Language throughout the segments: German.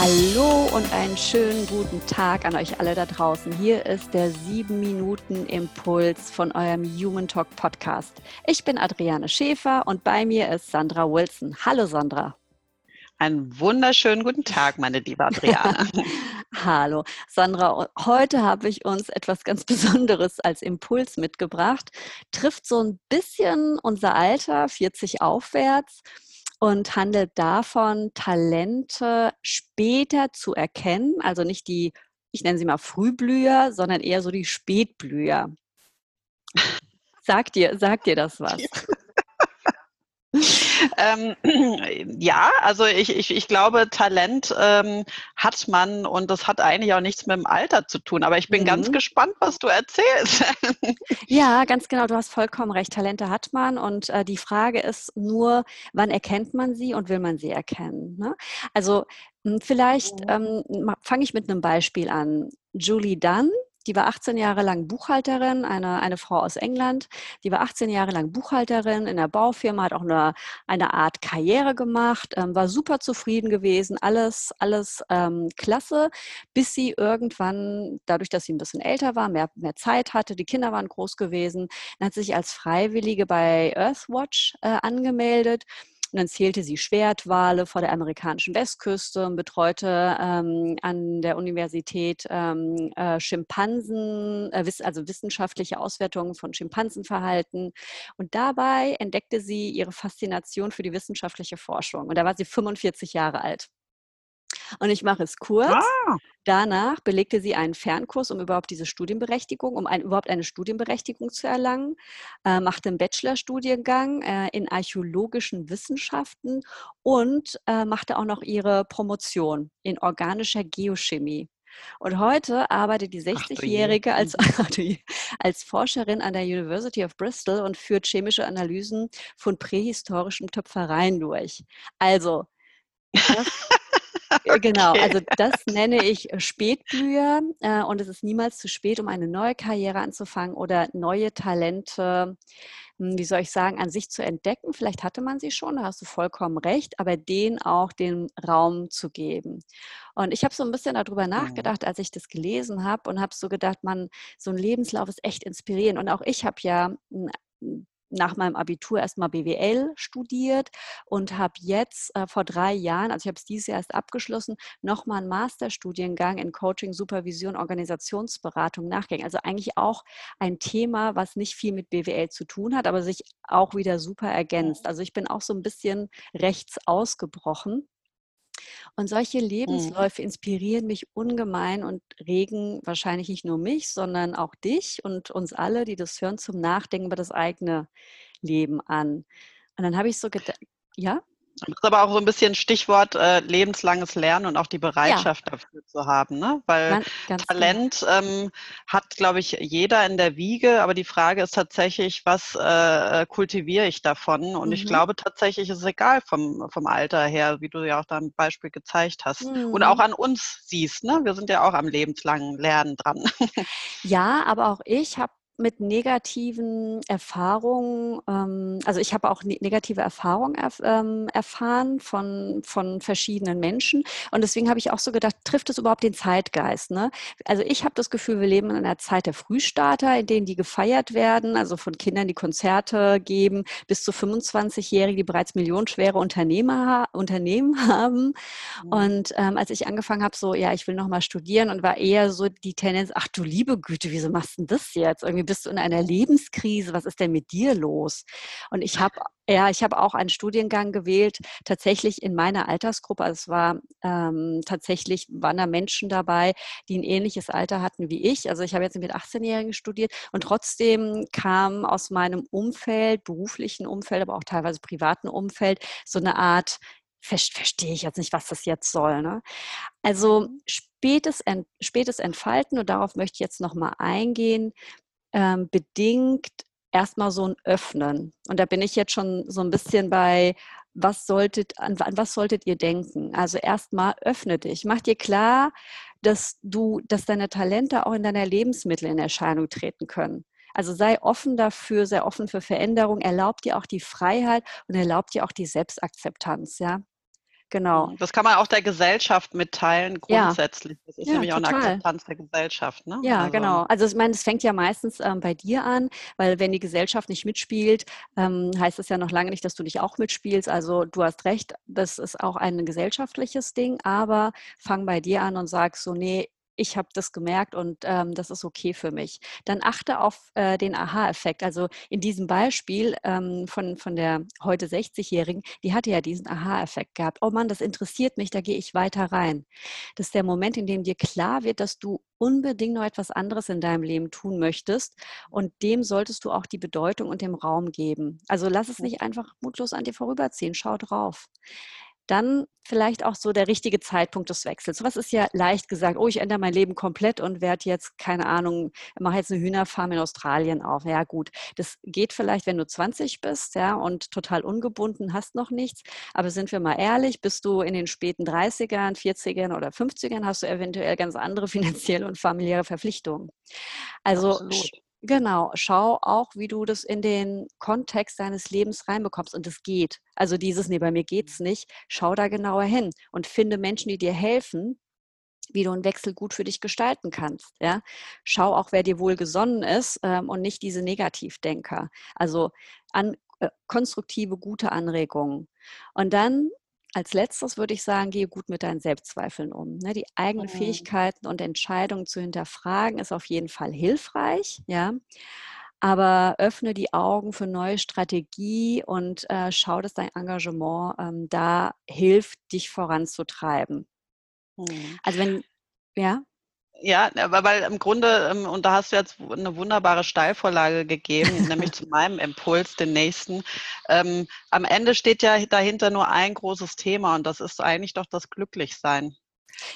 Hallo und einen schönen guten Tag an euch alle da draußen. Hier ist der 7 Minuten Impuls von eurem Human Talk Podcast. Ich bin Adriane Schäfer und bei mir ist Sandra Wilson. Hallo Sandra. Einen wunderschönen guten Tag, meine liebe Adriane. Hallo, Sandra. Heute habe ich uns etwas ganz Besonderes als Impuls mitgebracht. Trifft so ein bisschen unser Alter, 40 aufwärts und handelt davon, Talente später zu erkennen, also nicht die, ich nenne sie mal Frühblüher, sondern eher so die Spätblüher. Sagt dir, sagt dir das was? Ähm, ja, also ich, ich, ich glaube, Talent ähm, hat man und das hat eigentlich auch nichts mit dem Alter zu tun. Aber ich bin mhm. ganz gespannt, was du erzählst. ja, ganz genau. Du hast vollkommen recht. Talente hat man und äh, die Frage ist nur, wann erkennt man sie und will man sie erkennen? Ne? Also hm, vielleicht mhm. ähm, fange ich mit einem Beispiel an. Julie Dunn die war 18 Jahre lang Buchhalterin, eine, eine Frau aus England. Die war 18 Jahre lang Buchhalterin in der Baufirma, hat auch eine, eine Art Karriere gemacht, ähm, war super zufrieden gewesen, alles, alles ähm, klasse, bis sie irgendwann, dadurch, dass sie ein bisschen älter war, mehr, mehr Zeit hatte, die Kinder waren groß gewesen, dann hat sie sich als Freiwillige bei Earthwatch äh, angemeldet und dann zählte sie Schwertwale vor der amerikanischen Westküste und betreute ähm, an der Universität ähm, äh, Schimpansen, äh, also wissenschaftliche Auswertungen von Schimpansenverhalten. Und dabei entdeckte sie ihre Faszination für die wissenschaftliche Forschung. Und da war sie 45 Jahre alt. Und ich mache es kurz. Ah. Danach belegte sie einen Fernkurs, um überhaupt diese Studienberechtigung, um ein, überhaupt eine Studienberechtigung zu erlangen, äh, machte einen Bachelorstudiengang äh, in archäologischen Wissenschaften und äh, machte auch noch ihre Promotion in organischer Geochemie. Und heute arbeitet die 60-Jährige als, als Forscherin an der University of Bristol und führt chemische Analysen von prähistorischen Töpfereien durch. Also, das Äh, genau, okay. also das nenne ich äh, Spätblüher äh, und es ist niemals zu spät, um eine neue Karriere anzufangen oder neue Talente, hm, wie soll ich sagen, an sich zu entdecken. Vielleicht hatte man sie schon, da hast du vollkommen recht, aber denen auch den Raum zu geben. Und ich habe so ein bisschen darüber mhm. nachgedacht, als ich das gelesen habe und habe so gedacht, man, so ein Lebenslauf ist echt inspirierend. Und auch ich habe ja hm, nach meinem Abitur erstmal BWL studiert und habe jetzt äh, vor drei Jahren, also ich habe es dieses Jahr erst abgeschlossen, nochmal einen Masterstudiengang in Coaching, Supervision, Organisationsberatung nachgegangen. Also eigentlich auch ein Thema, was nicht viel mit BWL zu tun hat, aber sich auch wieder super ergänzt. Also ich bin auch so ein bisschen rechts ausgebrochen und solche mhm. Lebensläufe inspirieren mich ungemein und regen wahrscheinlich nicht nur mich, sondern auch dich und uns alle, die das hören, zum Nachdenken über das eigene Leben an. Und dann habe ich so gedacht, ja? Das ist aber auch so ein bisschen Stichwort äh, lebenslanges Lernen und auch die Bereitschaft ja. dafür zu haben, ne? Weil Man, genau. Talent ähm, hat, glaube ich, jeder in der Wiege, aber die Frage ist tatsächlich, was äh, kultiviere ich davon? Und mhm. ich glaube tatsächlich ist es egal vom, vom Alter her, wie du ja auch da ein Beispiel gezeigt hast. Mhm. Und auch an uns siehst, ne? Wir sind ja auch am lebenslangen Lernen dran. Ja, aber auch ich habe mit negativen Erfahrungen, ähm, also ich habe auch ne negative Erfahrungen erf ähm, erfahren von, von verschiedenen Menschen. Und deswegen habe ich auch so gedacht, trifft es überhaupt den Zeitgeist? Ne? Also ich habe das Gefühl, wir leben in einer Zeit der Frühstarter, in denen die gefeiert werden, also von Kindern, die Konzerte geben, bis zu 25-Jährigen, die bereits millionenschwere Unternehmer, Unternehmen haben. Mhm. Und ähm, als ich angefangen habe, so, ja, ich will noch mal studieren und war eher so die Tendenz, ach du liebe Güte, wieso machst du denn das jetzt? Irgendwie bist du in einer Lebenskrise, was ist denn mit dir los? Und ich habe ja, ich habe auch einen Studiengang gewählt, tatsächlich in meiner Altersgruppe. Also es war ähm, tatsächlich, waren da Menschen dabei, die ein ähnliches Alter hatten wie ich. Also ich habe jetzt mit 18-Jährigen studiert und trotzdem kam aus meinem Umfeld, beruflichen Umfeld, aber auch teilweise privaten Umfeld, so eine Art, verstehe ich jetzt nicht, was das jetzt soll. Ne? Also spätes, spätes Entfalten, und darauf möchte ich jetzt nochmal eingehen, ähm, bedingt erstmal so ein Öffnen. Und da bin ich jetzt schon so ein bisschen bei, was solltet, an, an was solltet ihr denken? Also erstmal öffne dich. Mach dir klar, dass du, dass deine Talente auch in deiner Lebensmittel in Erscheinung treten können. Also sei offen dafür, sei offen für Veränderung, erlaubt dir auch die Freiheit und erlaubt dir auch die Selbstakzeptanz, ja. Genau. Mhm. Das kann man auch der Gesellschaft mitteilen, grundsätzlich. Ja. Das ist ja, nämlich total. auch eine Akzeptanz der Gesellschaft. Ne? Ja, also. genau. Also ich meine, es fängt ja meistens ähm, bei dir an, weil wenn die Gesellschaft nicht mitspielt, ähm, heißt es ja noch lange nicht, dass du nicht auch mitspielst. Also du hast recht, das ist auch ein gesellschaftliches Ding, aber fang bei dir an und sag so, nee, ich habe das gemerkt und ähm, das ist okay für mich. Dann achte auf äh, den Aha-Effekt. Also in diesem Beispiel ähm, von, von der heute 60-Jährigen, die hatte ja diesen Aha-Effekt gehabt. Oh Mann, das interessiert mich, da gehe ich weiter rein. Das ist der Moment, in dem dir klar wird, dass du unbedingt noch etwas anderes in deinem Leben tun möchtest und dem solltest du auch die Bedeutung und den Raum geben. Also lass es nicht einfach mutlos an dir vorüberziehen. Schau drauf dann vielleicht auch so der richtige Zeitpunkt des Wechsels. Was ist ja leicht gesagt, oh, ich ändere mein Leben komplett und werde jetzt, keine Ahnung, mache jetzt eine Hühnerfarm in Australien auf. Ja, gut. Das geht vielleicht, wenn du 20 bist, ja, und total ungebunden, hast noch nichts. Aber sind wir mal ehrlich, bist du in den späten 30ern, 40ern oder 50ern, hast du eventuell ganz andere finanzielle und familiäre Verpflichtungen. Also Absolut. Genau, schau auch, wie du das in den Kontext deines Lebens reinbekommst. Und es geht. Also dieses, nee, bei mir geht's nicht. Schau da genauer hin und finde Menschen, die dir helfen, wie du einen Wechsel gut für dich gestalten kannst. Ja? Schau auch, wer dir wohl gesonnen ist ähm, und nicht diese Negativdenker. Also an, äh, konstruktive, gute Anregungen. Und dann als letztes würde ich sagen, gehe gut mit deinen Selbstzweifeln um. Ne? Die eigenen mhm. Fähigkeiten und Entscheidungen zu hinterfragen ist auf jeden Fall hilfreich, ja. Aber öffne die Augen für neue Strategie und äh, schau, dass dein Engagement ähm, da hilft, dich voranzutreiben. Mhm. Also wenn, ja. Ja, aber weil im Grunde, ähm, und da hast du jetzt eine wunderbare Steilvorlage gegeben, nämlich zu meinem Impuls, den nächsten. Ähm, am Ende steht ja dahinter nur ein großes Thema und das ist eigentlich doch das Glücklichsein.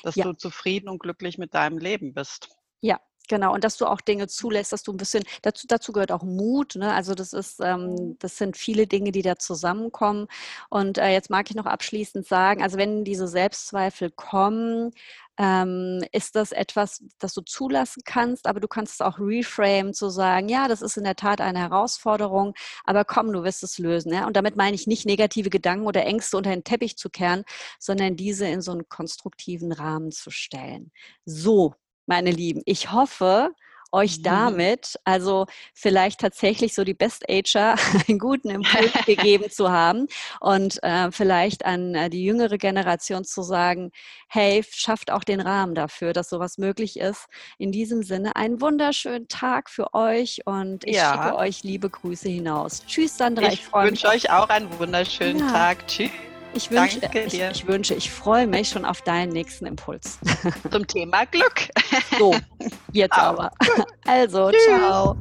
Dass ja. du zufrieden und glücklich mit deinem Leben bist. Ja, Genau, und dass du auch Dinge zulässt, dass du ein bisschen, dazu, dazu gehört auch Mut, ne? also das ist, ähm, mhm. das sind viele Dinge, die da zusammenkommen. Und äh, jetzt mag ich noch abschließend sagen, also wenn diese Selbstzweifel kommen, ähm, ist das etwas, das du zulassen kannst, aber du kannst es auch reframe, zu sagen, ja, das ist in der Tat eine Herausforderung, aber komm, du wirst es lösen. Ja? Und damit meine ich nicht negative Gedanken oder Ängste unter den Teppich zu kehren, sondern diese in so einen konstruktiven Rahmen zu stellen. So, meine Lieben, ich hoffe, euch mhm. damit, also vielleicht tatsächlich so die Best Ager einen guten Impuls gegeben zu haben und äh, vielleicht an äh, die jüngere Generation zu sagen, hey, schafft auch den Rahmen dafür, dass sowas möglich ist. In diesem Sinne einen wunderschönen Tag für euch und ich ja. schicke euch liebe Grüße hinaus. Tschüss, Sandra. Ich, ich wünsche euch auch einen wunderschönen ja. Tag. Tschüss. Ich wünsche, ich, ich, wünsche, ich freue mich schon auf deinen nächsten Impuls. Zum Thema Glück. So, jetzt aber. Also, Tschüss. ciao.